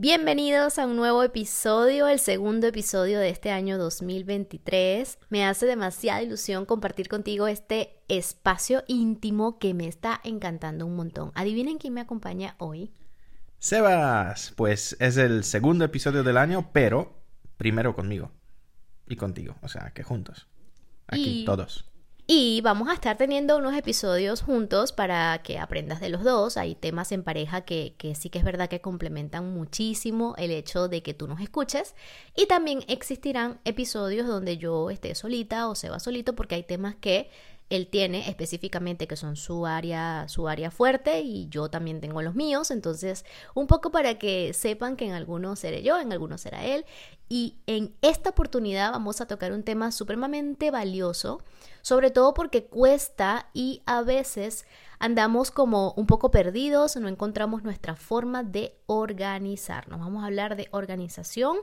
Bienvenidos a un nuevo episodio, el segundo episodio de este año 2023. Me hace demasiada ilusión compartir contigo este espacio íntimo que me está encantando un montón. Adivinen quién me acompaña hoy. Sebas, pues es el segundo episodio del año, pero primero conmigo y contigo, o sea, que juntos. Aquí, todos. Y vamos a estar teniendo unos episodios juntos para que aprendas de los dos. Hay temas en pareja que, que, sí que es verdad que complementan muchísimo el hecho de que tú nos escuches. Y también existirán episodios donde yo esté solita o se va solito porque hay temas que él tiene específicamente que son su área, su área fuerte y yo también tengo los míos, entonces un poco para que sepan que en algunos seré yo, en algunos será él y en esta oportunidad vamos a tocar un tema supremamente valioso, sobre todo porque cuesta y a veces andamos como un poco perdidos, no encontramos nuestra forma de organizarnos. Vamos a hablar de organización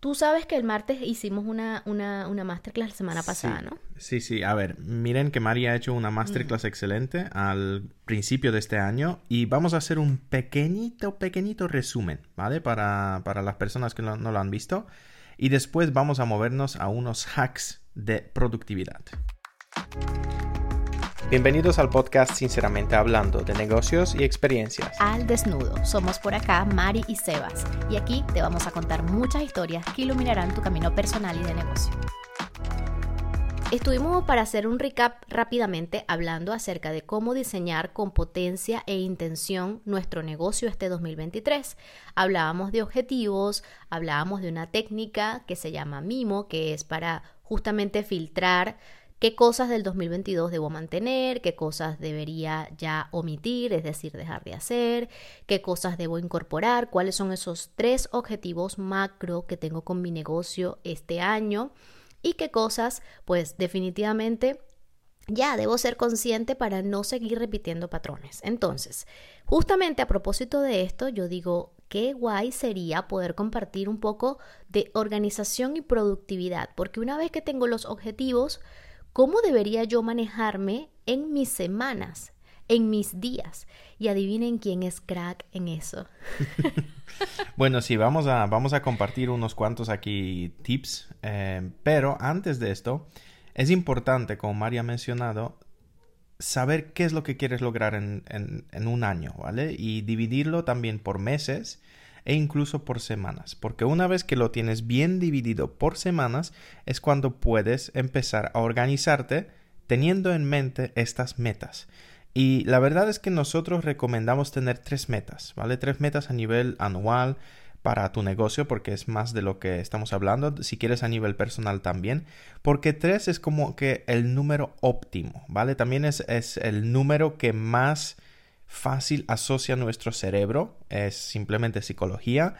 Tú sabes que el martes hicimos una, una, una masterclass la semana pasada, ¿no? Sí, sí. A ver, miren que María ha hecho una masterclass excelente al principio de este año y vamos a hacer un pequeñito, pequeñito resumen, ¿vale? Para, para las personas que no lo han visto. Y después vamos a movernos a unos hacks de productividad. Bienvenidos al podcast Sinceramente Hablando de negocios y experiencias. Al desnudo. Somos por acá Mari y Sebas y aquí te vamos a contar muchas historias que iluminarán tu camino personal y de negocio. Estuvimos para hacer un recap rápidamente hablando acerca de cómo diseñar con potencia e intención nuestro negocio este 2023. Hablábamos de objetivos, hablábamos de una técnica que se llama Mimo, que es para justamente filtrar qué cosas del 2022 debo mantener, qué cosas debería ya omitir, es decir, dejar de hacer, qué cosas debo incorporar, cuáles son esos tres objetivos macro que tengo con mi negocio este año y qué cosas, pues definitivamente ya debo ser consciente para no seguir repitiendo patrones. Entonces, justamente a propósito de esto, yo digo, qué guay sería poder compartir un poco de organización y productividad, porque una vez que tengo los objetivos, ¿Cómo debería yo manejarme en mis semanas, en mis días? Y adivinen quién es crack en eso. bueno, sí, vamos a, vamos a compartir unos cuantos aquí tips, eh, pero antes de esto, es importante, como María ha mencionado, saber qué es lo que quieres lograr en, en un año, ¿vale? Y dividirlo también por meses e incluso por semanas, porque una vez que lo tienes bien dividido por semanas es cuando puedes empezar a organizarte teniendo en mente estas metas. Y la verdad es que nosotros recomendamos tener tres metas, ¿vale? Tres metas a nivel anual para tu negocio, porque es más de lo que estamos hablando, si quieres a nivel personal también, porque tres es como que el número óptimo, ¿vale? También es, es el número que más fácil asocia nuestro cerebro, es simplemente psicología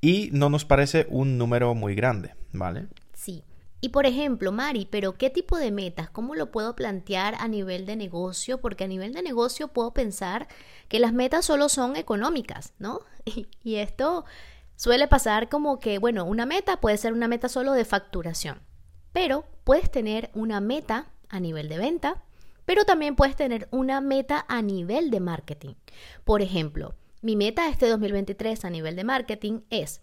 y no nos parece un número muy grande, ¿vale? Sí. Y por ejemplo, Mari, pero ¿qué tipo de metas? ¿Cómo lo puedo plantear a nivel de negocio? Porque a nivel de negocio puedo pensar que las metas solo son económicas, ¿no? Y, esto suele pasar como que, bueno, una meta puede ser una meta solo de facturación, pero puedes tener una meta a nivel de venta, pero también puedes tener una meta a nivel de marketing. Por ejemplo, mi meta este 2023 a nivel de marketing es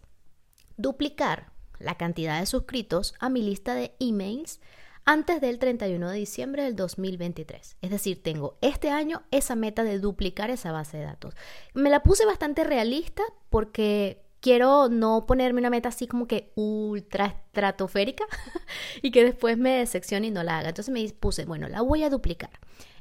duplicar la cantidad de suscritos a mi lista de emails antes del 31 de diciembre del 2023. Es decir, tengo este año esa meta de duplicar esa base de datos. Me la puse bastante realista porque quiero no ponerme una meta así como que ultra estratosférica y que después me decepcione y no la haga. Entonces me puse, bueno, la voy a duplicar.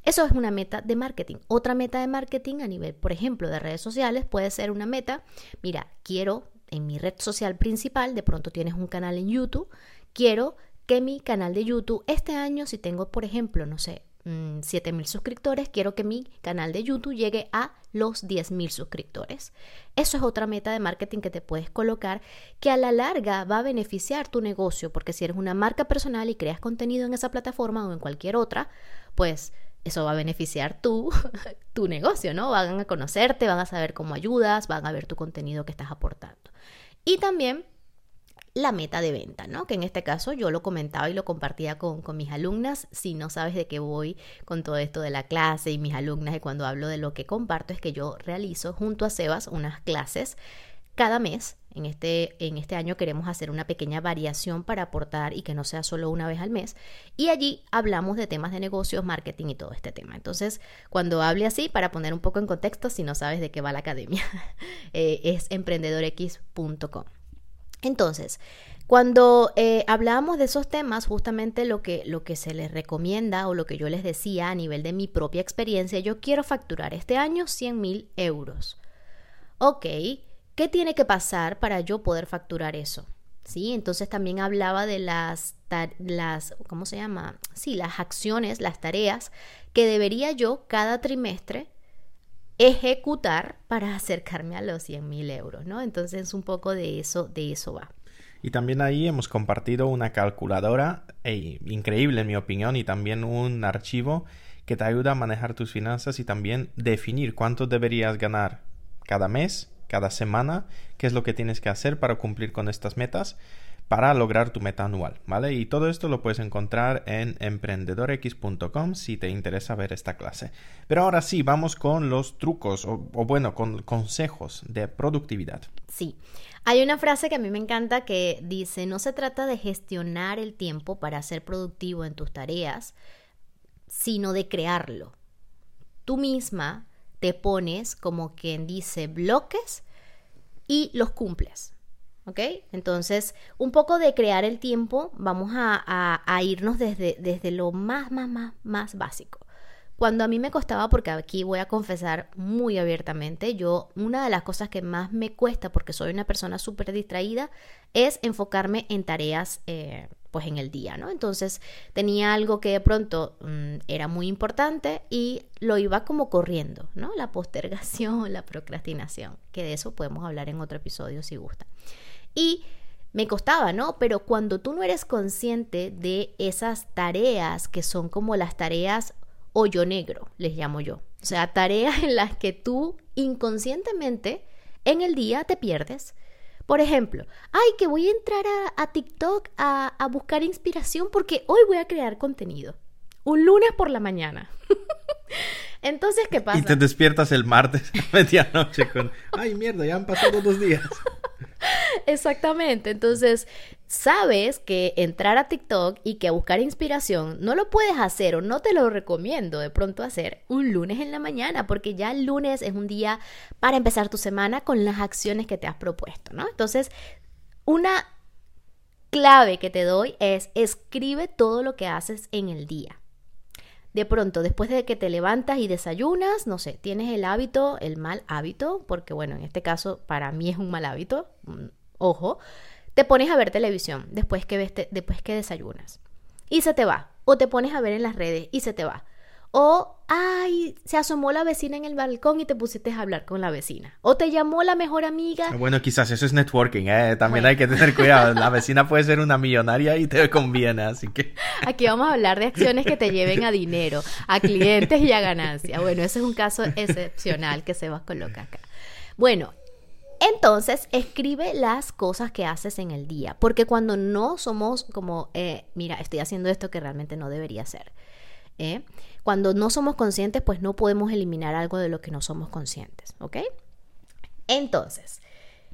Eso es una meta de marketing. Otra meta de marketing a nivel, por ejemplo, de redes sociales puede ser una meta, mira, quiero en mi red social principal, de pronto tienes un canal en YouTube, quiero que mi canal de YouTube este año, si tengo, por ejemplo, no sé, 7 mm, mil suscriptores, quiero que mi canal de YouTube llegue a los 10 mil suscriptores. Eso es otra meta de marketing que te puedes colocar que a la larga va a beneficiar tu negocio, porque si eres una marca personal y creas contenido en esa plataforma o en cualquier otra, pues eso va a beneficiar tu, tu negocio, ¿no? Van a conocerte, van a saber cómo ayudas, van a ver tu contenido que estás aportando. Y también la meta de venta, ¿no? Que en este caso yo lo comentaba y lo compartía con, con, mis alumnas. Si no sabes de qué voy con todo esto de la clase y mis alumnas y cuando hablo de lo que comparto es que yo realizo junto a Sebas unas clases cada mes. En este, en este año queremos hacer una pequeña variación para aportar y que no sea solo una vez al mes. Y allí hablamos de temas de negocios, marketing y todo este tema. Entonces, cuando hable así, para poner un poco en contexto, si no sabes de qué va la academia, eh, es emprendedorx.com. Entonces, cuando eh, hablábamos de esos temas, justamente lo que, lo que se les recomienda o lo que yo les decía a nivel de mi propia experiencia, yo quiero facturar este año 100 mil euros. Ok, ¿qué tiene que pasar para yo poder facturar eso? ¿Sí? Entonces también hablaba de las, las, ¿cómo se llama? Sí, las acciones, las tareas que debería yo cada trimestre ejecutar para acercarme a los 100 mil euros, ¿no? Entonces un poco de eso, de eso va. Y también ahí hemos compartido una calculadora increíble en mi opinión y también un archivo que te ayuda a manejar tus finanzas y también definir cuánto deberías ganar cada mes, cada semana, qué es lo que tienes que hacer para cumplir con estas metas para lograr tu meta anual, ¿vale? Y todo esto lo puedes encontrar en emprendedorx.com si te interesa ver esta clase. Pero ahora sí, vamos con los trucos o, o bueno, con consejos de productividad. Sí. Hay una frase que a mí me encanta que dice, no se trata de gestionar el tiempo para ser productivo en tus tareas, sino de crearlo. Tú misma te pones como quien dice bloques y los cumples. ¿Ok? Entonces, un poco de crear el tiempo, vamos a, irnos desde, desde lo más, más, más, más básico. Cuando a mí me costaba, porque aquí voy a confesar muy abiertamente, yo una de las cosas que más me cuesta, porque soy una persona súper distraída, es enfocarme en tareas, eh, pues en el día, ¿no? Entonces tenía algo que de pronto mm, era muy importante y lo iba como corriendo, ¿no? La postergación, la procrastinación, que de eso podemos hablar en otro episodio si gusta. Y me costaba, ¿no? Pero cuando tú no eres consciente de esas tareas que son como las tareas hoyo negro, les llamo yo. O sea, tareas en las que tú inconscientemente en el día te pierdes. Por ejemplo, ay, que voy a entrar a, TikTok a, a, buscar inspiración porque hoy voy a crear contenido. Un lunes por la mañana. Entonces, ¿qué pasa? Y te despiertas el martes a medianoche con, ay, mierda, ya han pasado dos días. Exactamente. Entonces, sabes que entrar a TikTok y que buscar inspiración no lo puedes hacer o no te lo recomiendo de pronto hacer un lunes en la mañana, porque ya el lunes es un día para empezar tu semana con las acciones que te has propuesto, ¿no? Entonces, una clave que te doy es escribe todo lo que haces en el día. De pronto, después de que te levantas y desayunas, no sé, tienes el hábito, el mal hábito, porque bueno, en este caso para mí es un mal hábito, mm, ojo, te pones a ver televisión después que, después que desayunas y se te va. O te pones a ver en las redes y se te va. O, ay, se asomó la vecina en el balcón y te pusiste a hablar con la vecina. O te llamó la mejor amiga. Ah, bueno, quizás eso es networking, ¿eh? También hay que tener cuidado. La vecina puede ser una millonaria y te conviene, así que... Aquí vamos a hablar de acciones que te lleven a dinero, a clientes y a ganancia. Bueno, ese es un caso excepcional que se va a colocar acá. Bueno, entonces, escribe las cosas que haces en el día, porque cuando no somos como, eh, mira, estoy haciendo esto que realmente no debería hacer. ¿eh? Cuando no somos conscientes, pues no podemos eliminar algo de lo que no somos conscientes, ¿ok? Entonces,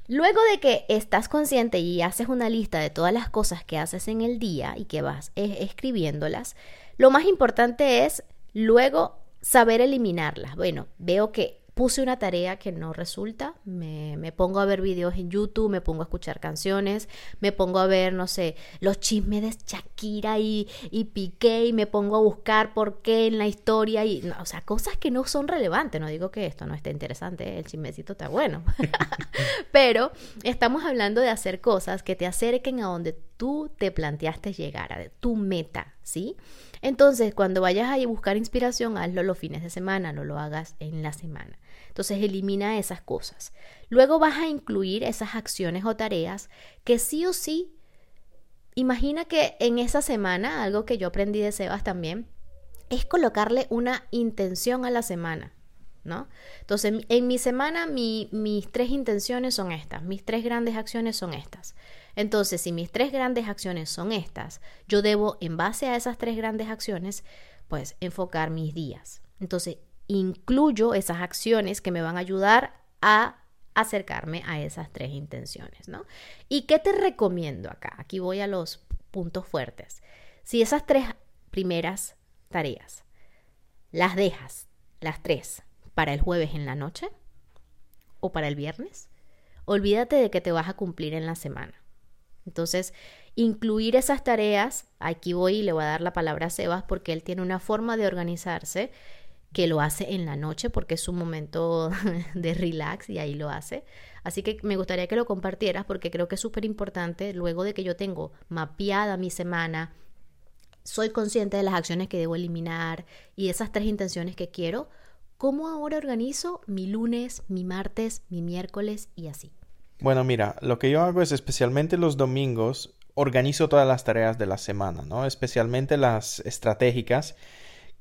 luego de que estás consciente y haces una lista de todas las cosas que haces en el día y que vas escribiéndolas, lo más importante es luego saber eliminarlas. Bueno, veo que puse una tarea que no resulta, me, pongo a ver videos en YouTube, me pongo a escuchar canciones, me pongo a ver, no sé, los chismes de Shakira y, y Piqué y me pongo a buscar por qué en la historia y, o sea, cosas que no son relevantes, no digo que esto no esté interesante, el chismecito está bueno, pero estamos hablando de hacer cosas que te acerquen a donde tú te planteaste llegar, a tu meta, ¿sí? Entonces, cuando vayas a buscar inspiración, hazlo los fines de semana, no lo hagas en la semana. Entonces elimina esas cosas. Luego vas a incluir esas acciones o tareas que sí o sí, imagina que en esa semana, algo que yo aprendí de Sebas también, es colocarle una intención a la semana. ¿No? Entonces, en mi semana mis tres intenciones son estas, mis tres grandes acciones son estas. Entonces, si mis tres grandes acciones son estas, yo debo, en base a esas tres grandes acciones, pues enfocar mis días. Entonces, incluyo esas acciones que me van a ayudar a acercarme a esas tres intenciones, ¿no? ¿Y qué te recomiendo acá? Aquí voy a los puntos fuertes. Si esas tres primeras tareas las dejas, las tres, para el jueves en la noche o para el viernes, olvídate de que te vas a cumplir en la semana. Entonces, incluir esas tareas, aquí voy y le voy a dar la palabra a Sebas porque él tiene una forma de organizarse que lo hace en la noche porque es un momento de relax y ahí lo hace. Así que me gustaría que lo compartieras porque creo que es súper importante luego de que yo tengo mapeada mi semana, soy consciente de las acciones que debo eliminar y esas tres intenciones que quiero, ¿cómo ahora organizo mi lunes, mi martes, mi miércoles y así? Bueno, mira, lo que yo hago es especialmente los domingos, organizo todas las tareas de la semana, ¿no? Especialmente las estratégicas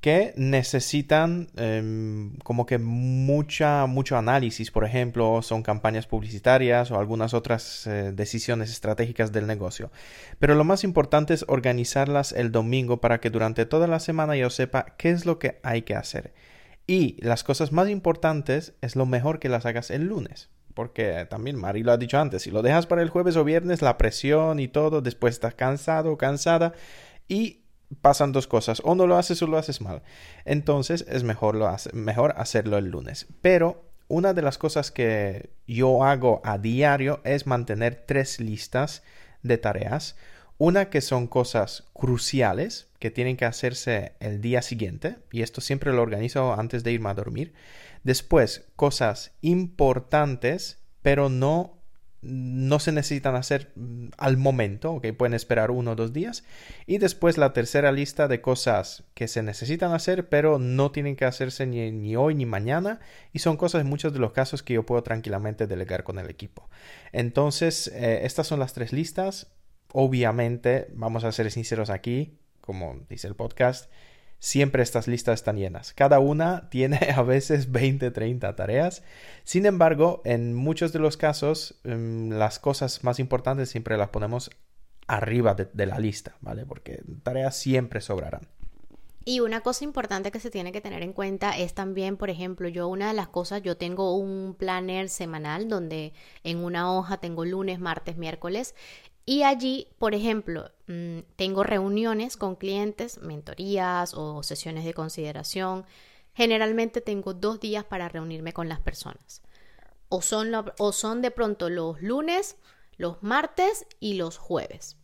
que necesitan em, como que mucha, mucho análisis, por ejemplo, son campañas publicitarias o algunas otras eh, decisiones estratégicas del negocio. Pero lo más importante es organizarlas el domingo para que durante toda la semana yo sepa qué es lo que hay que hacer. Y las cosas más importantes es lo mejor que las hagas el lunes. Porque también Mari lo ha dicho antes, si lo dejas para el jueves o viernes, la presión y todo, después estás cansado o cansada y pasan dos cosas, o no lo haces o lo haces mal. Entonces es mejor, lo mejor hacerlo el lunes. Pero una de las cosas que yo hago a diario es mantener tres listas de tareas. Una que son cosas cruciales que tienen que hacerse el día siguiente, y esto siempre lo organizo antes de irme a dormir. Después, cosas importantes, pero no no se necesitan hacer mm, al momento, ok, pueden esperar uno o dos días. Y después la tercera lista de cosas que se necesitan hacer, pero no tienen que hacerse ni, hoy ni mañana. Y son cosas en muchos de los casos que yo puedo tranquilamente delegar con el equipo. Entonces, eh, estas son las tres listas. Obviamente, vamos a ser sinceros aquí, como dice el podcast siempre estas listas están llenas. Cada una tiene a veces 20, 30 tareas. Sin embargo, en muchos de los casos, em, las cosas más importantes siempre las ponemos arriba de, de la lista, ¿vale? Porque tareas siempre sobrarán. Y una cosa importante que se tiene que tener en cuenta es también, por ejemplo, yo una de las cosas, yo tengo un planner semanal donde en una hoja tengo lunes, martes, miércoles y allí, por ejemplo, mm, tengo reuniones con clientes, mentorías o sesiones de consideración. Generalmente tengo dos días para reunirme con las personas. O son, o son de pronto los lunes, los martes y los jueves.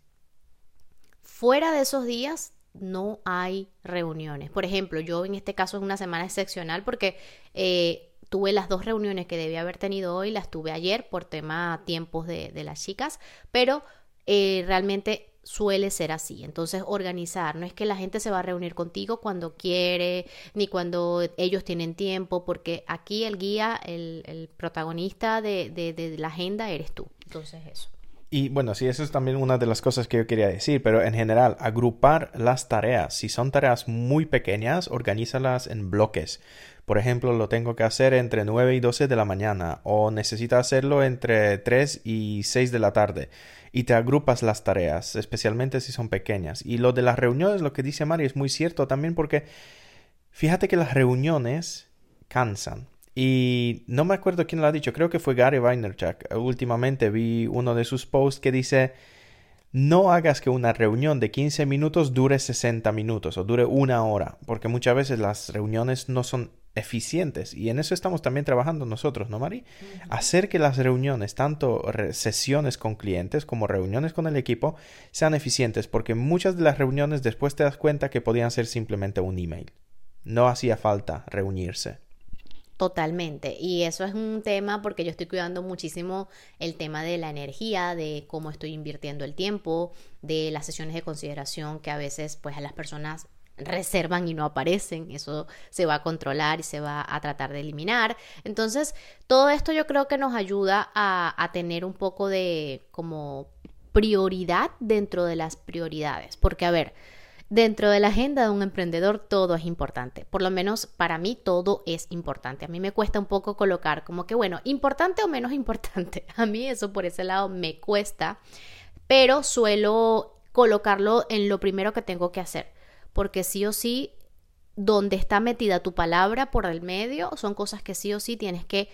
Fuera de esos días no hay reuniones. Por ejemplo, yo en este caso es una semana excepcional porque eh, tuve las dos reuniones que debía haber tenido hoy, las tuve ayer por tema tiempos de, de las chicas, pero eh, realmente suele ser así. Entonces, organizar, no es que la gente se va a reunir contigo cuando quiere, ni cuando ellos tienen tiempo, porque aquí el guía, el, protagonista de, de, la agenda eres tú. Entonces, eso. Y bueno, sí, eso es también una de las cosas que yo quería decir, pero en general, agrupar las tareas. Si son tareas muy pequeñas, organízalas en bloques. Por ejemplo, lo tengo que hacer entre 9 y 12 de la mañana o necesito hacerlo entre 3 y 6 de la tarde y te agrupas las tareas, especialmente si son pequeñas. Y lo de las reuniones, lo que dice Mari, es muy cierto también porque fíjate que las reuniones cansan. Y no me acuerdo quién lo ha dicho, creo que fue Gary Vaynerchuk. Últimamente vi uno de sus posts que dice, no hagas que una reunión de 15 minutos dure 60 minutos o dure una hora, porque muchas veces las reuniones no son eficientes y en eso estamos también trabajando nosotros, ¿no, Mari? Hacer que las reuniones, tanto sesiones con clientes como reuniones con el equipo, sean eficientes, porque muchas de las reuniones después te das cuenta que podían ser simplemente un email. No hacía falta reunirse. Totalmente. Y eso es un tema porque yo estoy cuidando muchísimo el tema de la energía, de cómo estoy invirtiendo el tiempo, de las sesiones de consideración que a veces pues a las personas reservan y no aparecen. Eso se va a controlar y se va a tratar de eliminar. Entonces, todo esto yo creo que nos ayuda a, a tener un poco de como prioridad dentro de las prioridades. Porque, a ver, Dentro de la agenda de un emprendedor todo es importante. Por lo menos para mí todo es importante. A mí me cuesta un poco colocar como que, bueno, importante o menos importante. A mí eso por ese lado me cuesta, pero suelo colocarlo en lo primero que tengo que hacer. Porque sí o sí, donde está metida tu palabra por el medio, son cosas que sí o sí tienes que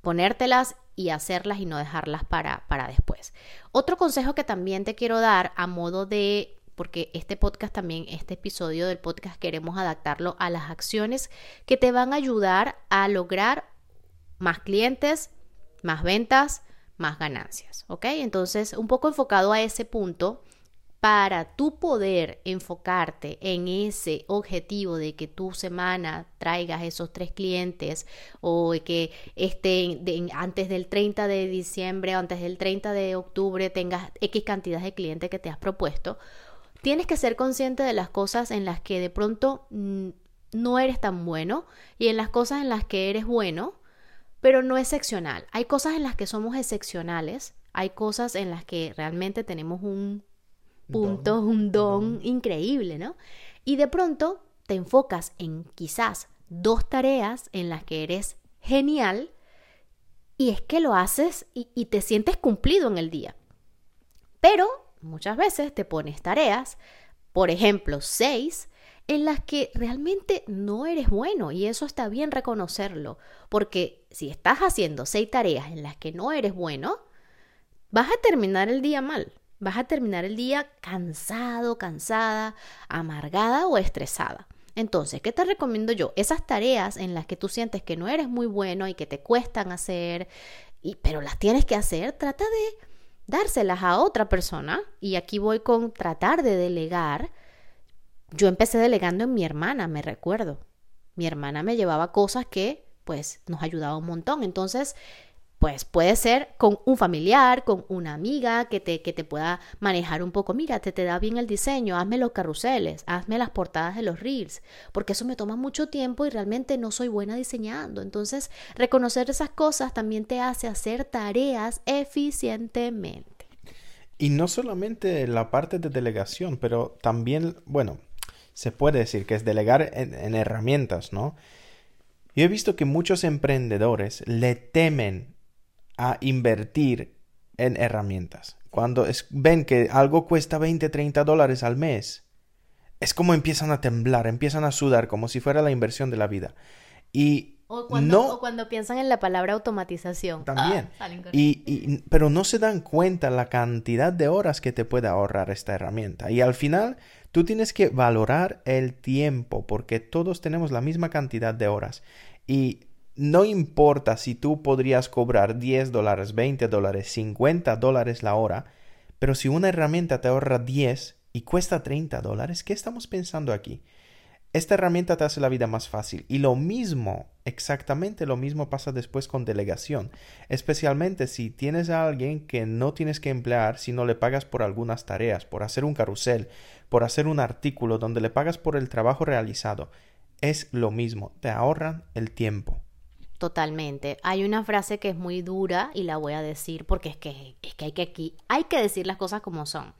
ponértelas y hacerlas y no dejarlas para, para después. Otro consejo que también te quiero dar a modo de porque este podcast también, este episodio del podcast queremos adaptarlo a las acciones que te van a ayudar a lograr más clientes, más ventas, más ganancias, ¿ok? Entonces, un poco enfocado a ese punto, para tú poder enfocarte en ese objetivo de que tu semana traigas esos tres clientes o que estén antes del 30 de diciembre o antes del 30 de octubre tengas X cantidad de clientes que te has propuesto, tienes que ser consciente de las cosas en las que de pronto no eres tan bueno y en las cosas en las que eres bueno pero no excepcional. Hay cosas en las que somos excepcionales, hay cosas en las que realmente tenemos un punto, un don, increíble, ¿no? Y de pronto te enfocas en quizás dos tareas en las que eres genial y es que lo haces y, y te sientes cumplido en el día. Pero muchas veces te pones tareas, por ejemplo, seis, en las que realmente no eres bueno y eso está bien reconocerlo, porque si estás haciendo seis tareas en las que no eres bueno, vas a terminar el día mal, vas a terminar el día cansado, cansada, amargada o estresada. Entonces, ¿qué te recomiendo yo? Esas tareas en las que tú sientes que no eres muy bueno y que te cuestan hacer, y, pero las tienes que hacer, trata de dárselas a otra persona. Y aquí voy con tratar de delegar yo empecé delegando en mi hermana, me recuerdo. Mi hermana me llevaba cosas que pues nos ayudaba un montón. Entonces, pues puede ser con un familiar, con una amiga que te, que te pueda manejar un poco. Mira, te, te da bien el diseño, hazme los carruseles, hazme las portadas de los reels, porque eso me toma mucho tiempo y realmente no soy buena diseñando. Entonces, reconocer esas cosas también te hace hacer tareas eficientemente. Y no solamente la parte de delegación, pero también, bueno, se puede decir que es delegar en, herramientas, ¿no? Yo he visto que muchos emprendedores le temen a invertir en herramientas. Cuando ven que algo cuesta 20, 30 dólares al mes, es como empiezan a temblar, empiezan a sudar como si fuera la inversión de la vida. Y o cuando, cuando piensan en la palabra automatización. También. Ah, y, pero no se dan cuenta la cantidad de horas que te puede ahorrar esta herramienta. Y al final Tú tienes que valorar el tiempo porque todos tenemos la misma cantidad de horas y no importa si tú podrías cobrar 10 dólares, 20 dólares, 50 dólares la hora, pero si una herramienta te ahorra 10 y cuesta 30 dólares, ¿qué estamos pensando aquí? Esta herramienta te hace la vida más fácil y lo mismo, exactamente lo mismo pasa después con delegación, especialmente si tienes a alguien que no tienes que emplear si no le pagas por algunas tareas, por hacer un carrusel, por hacer un artículo donde le pagas por el trabajo realizado. Es lo mismo, te ahorran el tiempo. Totalmente. Hay una frase que es muy dura y la voy a decir porque es que, es que hay que aquí hay que decir las cosas como son.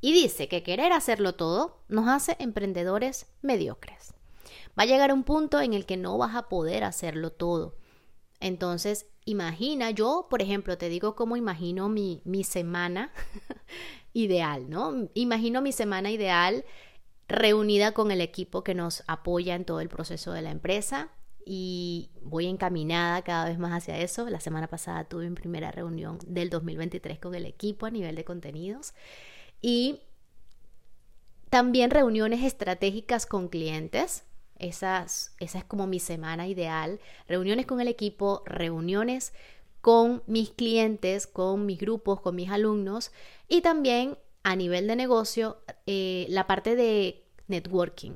Y dice que querer hacerlo todo nos hace emprendedores mediocres. Va a llegar un punto en el que no vas a poder hacerlo todo. Entonces, imagina, yo, por ejemplo, te digo cómo imagino mi, mi semana ideal, ¿no? Imagino mi semana ideal reunida con el equipo que nos apoya en todo el proceso de la empresa y voy encaminada cada vez más hacia eso. La semana pasada tuve mi primera reunión del 2023 con el equipo a nivel de contenidos y también reuniones estratégicas con clientes. Esas, esa es como mi semana ideal. Reuniones con el equipo, reuniones con mis clientes, con mis grupos, con mis alumnos y también a nivel de negocio eh, la parte de networking.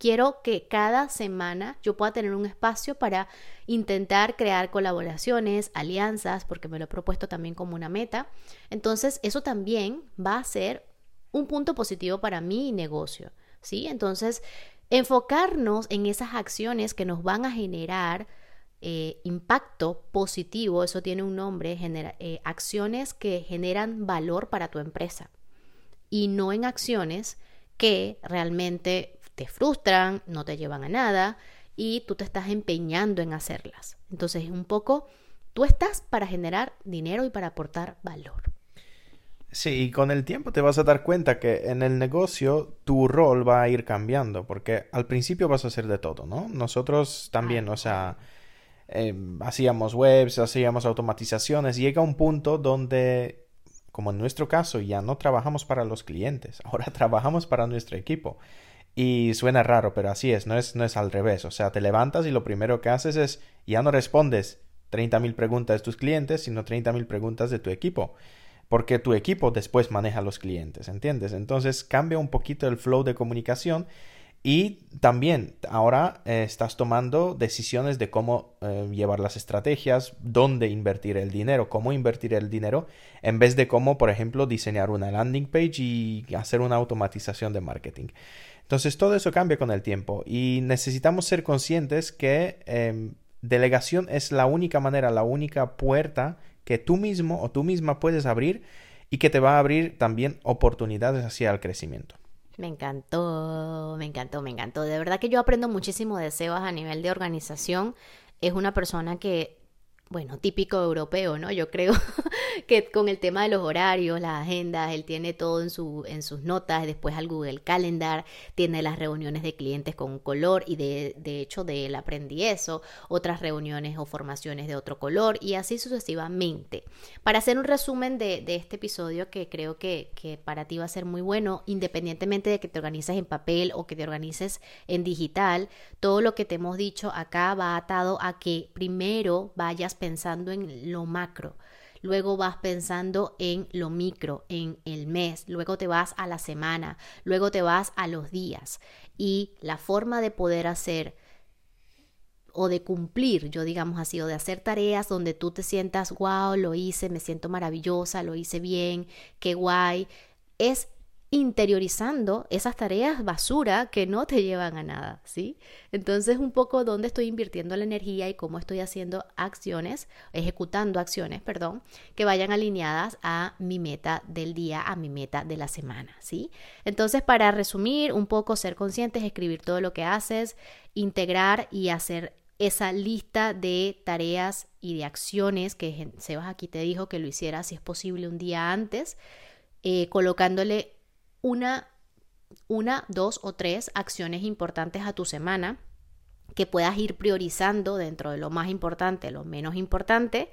Quiero que cada semana yo pueda tener un espacio para intentar crear colaboraciones, alianzas, porque me lo he propuesto también como una meta. Entonces, eso también va a ser un punto positivo para mi negocio, ¿sí? Entonces, enfocarnos en esas acciones que nos van a generar eh, impacto positivo, eso tiene un nombre, genera, eh, acciones que generan valor para tu empresa y no en acciones que realmente te frustran, no te llevan a nada y tú te estás empeñando en hacerlas. Entonces, un poco, tú estás para generar dinero y para aportar valor. Sí, y con el tiempo te vas a dar cuenta que en el negocio tu rol va a ir cambiando, porque al principio vas a hacer de todo, ¿no? Nosotros también, o sea, em, hacíamos webs, hacíamos automatizaciones. Llega un punto donde, como en nuestro caso, ya no trabajamos para los clientes, ahora trabajamos para nuestro equipo. Y suena raro, pero así es, no es, no es al revés. O sea, te levantas y lo primero que haces es, ya no respondes 30.000 preguntas de tus clientes, sino 30.000 preguntas de tu equipo. Porque tu equipo después maneja los clientes, ¿entiendes? Entonces cambia un poquito el flow de comunicación y también ahora eh, estás tomando decisiones de cómo eh, llevar las estrategias, dónde invertir el dinero, cómo invertir el dinero, en vez de cómo, por ejemplo, diseñar una landing page y hacer una automatización de marketing. Entonces todo eso cambia con el tiempo y necesitamos ser conscientes que em, delegación es la única manera, la única puerta que tú mismo o tú misma puedes abrir y que te va a abrir también oportunidades hacia el crecimiento. Me encantó, me encantó, me encantó. De verdad que yo aprendo muchísimo de Sebas a nivel de organización. Es una persona que bueno, típico europeo, ¿no? Yo creo que con el tema de los horarios, las agendas, él tiene todo en, su, en sus notas, después al Google Calendar, tiene las reuniones de clientes con color y de, de hecho de él aprendí eso, otras reuniones o formaciones de otro color y así sucesivamente. Para hacer un resumen de, de este episodio que creo que, que para ti va a ser muy bueno, independientemente de que te organices en papel o que te organices en digital, todo lo que te hemos dicho acá va atado a que primero vayas pensando en lo macro, luego vas pensando en lo micro, en el mes, luego te vas a la semana, luego te vas a los días. Y la forma de poder hacer o de cumplir, yo digamos así, o de hacer tareas donde tú te sientas, wow, lo hice, me siento maravillosa, lo hice bien, qué guay, es interiorizando esas tareas basura que no te llevan a nada, ¿sí? Entonces un poco dónde estoy invirtiendo la energía y cómo estoy haciendo acciones, ejecutando acciones, perdón, que vayan alineadas a mi meta del día, a mi meta de la semana, ¿sí? Entonces para resumir un poco, ser conscientes, escribir todo lo que haces, integrar y hacer esa lista de tareas y de acciones que Sebas aquí te dijo que lo hiciera si es posible un día antes, eh, colocándole una, una, dos o tres acciones importantes a tu semana que puedas ir priorizando dentro de lo más importante, lo menos importante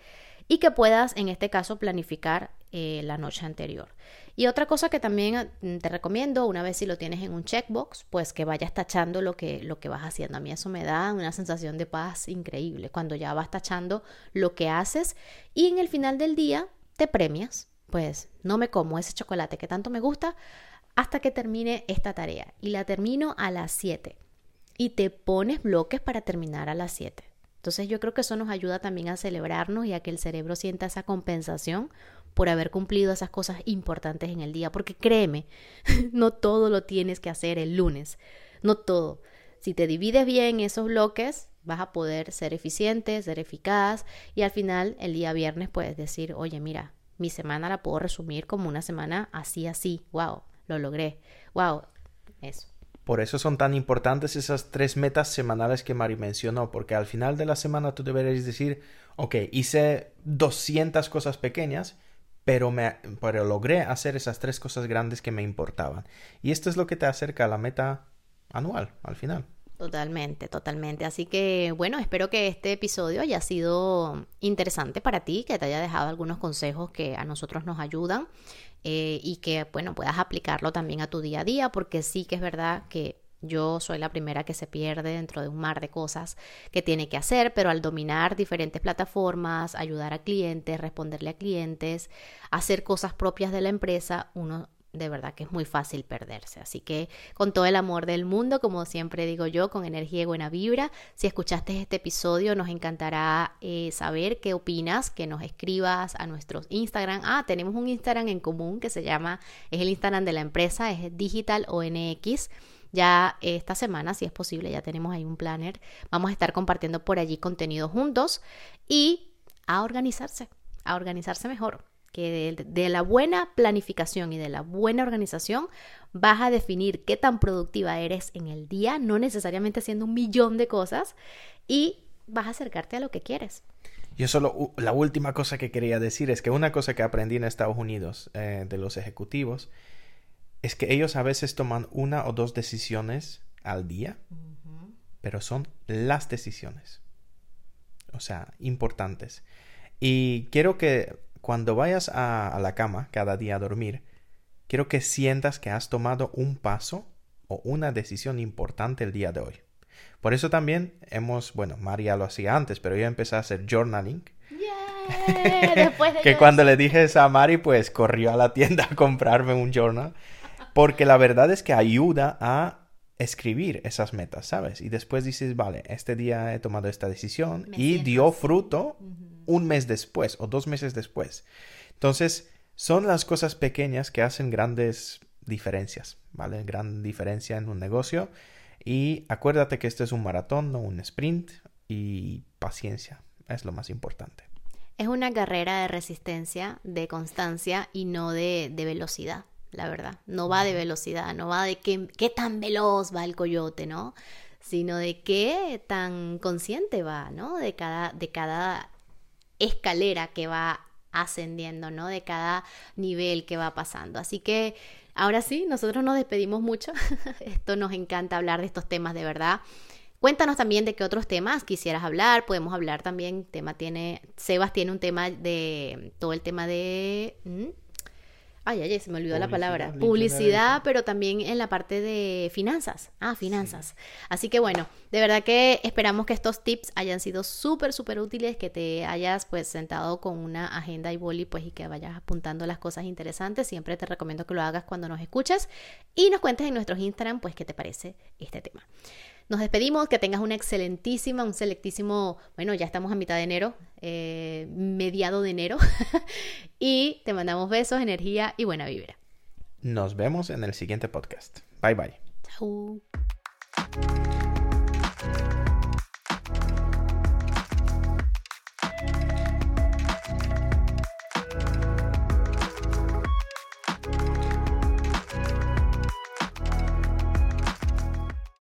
y que puedas en este caso planificar eh, la noche anterior. Y otra cosa que también mm, te recomiendo, una vez si lo tienes en un checkbox, pues que vayas tachando lo que, lo que vas haciendo. A mí eso me da una sensación de paz increíble, cuando ya vas tachando lo que haces y en el final del día te premias. Pues no me como ese chocolate que tanto me gusta, hasta que termine esta tarea. Y la termino a las 7 y te pones bloques para terminar a las 7. Entonces yo creo que eso nos ayuda también a celebrarnos y a que el cerebro sienta esa compensación por haber cumplido esas cosas importantes en el día, porque créeme, no todo lo tienes que hacer el lunes, no todo. Si te divides bien esos bloques, vas a poder ser eficiente, ser eficaz y al final el día viernes puedes decir, oye, mira, mi semana la puedo resumir como una semana así, así, wow, lo logré. Wow, eso. Por eso son tan importantes esas tres metas semanales que Mari mencionó, porque al final de la semana tú deberías decir, ok, hice 200 cosas pequeñas, pero, me, pero logré hacer esas tres cosas grandes que me importaban. Y esto es lo que te acerca a la meta anual, al final. Totalmente, totalmente. Así que bueno, espero que este episodio haya sido interesante para ti, que te haya dejado algunos consejos que a nosotros nos ayudan eh, y que, bueno, puedas aplicarlo también a tu día a día, porque sí que es verdad que yo soy la primera que se pierde dentro de un mar de cosas que tiene que hacer, pero al dominar diferentes plataformas, ayudar a clientes, responderle a clientes, hacer cosas propias de la empresa, uno de verdad que es muy fácil perderse. Así que con todo el amor del mundo, como siempre digo yo, con energía y buena vibra, si escuchaste este episodio nos encantará eh, saber qué opinas, que nos escribas a nuestros Instagram. Ah, tenemos un Instagram en común que se llama, es el Instagram de la empresa, es Digital ONX. Ya esta semana, si es posible, ya tenemos ahí un planner. Vamos a estar compartiendo por allí contenido juntos y a organizarse, a organizarse mejor que de, la buena planificación y de la buena organización vas a definir qué tan productiva eres en el día, no necesariamente haciendo un millón de cosas, y vas a acercarte a lo que quieres. Yo solo, la última cosa que quería decir es que una cosa que aprendí en Estados Unidos eh, de los ejecutivos es que ellos a veces toman una o dos decisiones al día, pero son las decisiones. o sea, importantes. Y quiero que cuando vayas a, a la cama cada día a dormir, quiero que sientas que has tomado un paso o una decisión importante el día de hoy. Por eso también hemos, bueno, María lo hacía antes, pero yo empecé a hacer journaling. Después de que yo cuando le dije eso a Mari, pues corrió a la tienda a comprarme un journal. Porque la verdad es que ayuda a escribir esas metas, ¿sabes? Y después dices, vale, este día he tomado esta decisión Me y siento dio fruto un mes después o dos meses después. Entonces, son las cosas pequeñas que hacen grandes diferencias, ¿vale? Gran diferencia en un negocio. Y acuérdate que este es un maratón, no un sprint. Y paciencia es lo más importante. Es una carrera de resistencia, de constancia y no de, de velocidad, la verdad. No va de velocidad, no va de qué, qué tan veloz va el coyote, ¿no? Sino de qué tan consciente va, ¿no? De cada, de cada escalera que va ascendiendo, ¿no? De cada nivel que va pasando. Así que ahora sí, nosotros nos despedimos mucho. Esto nos encanta hablar de estos temas de verdad. Cuéntanos también de qué otros temas quisieras hablar. Podemos hablar también, tema tiene, Sebas tiene un tema de todo el tema de ¿mm? Ay, ay, se me olvidó la palabra. Publicidad, pero también en la parte de finanzas. Ah, finanzas. Así que bueno, de verdad que esperamos que estos tips hayan sido súper, súper útiles, que te hayas pues sentado con una agenda y boli pues y que vayas apuntando las cosas interesantes. Siempre te recomiendo que lo hagas cuando nos escuches y nos cuentes en nuestros Instagram pues qué te parece este tema. Nos despedimos, que tengas una excelentísima, un selectísimo, bueno, ya estamos a mitad de enero, eh, mediado de enero, y te mandamos besos, energía y buena vibra. Nos vemos en el siguiente podcast. Bye bye. Chao.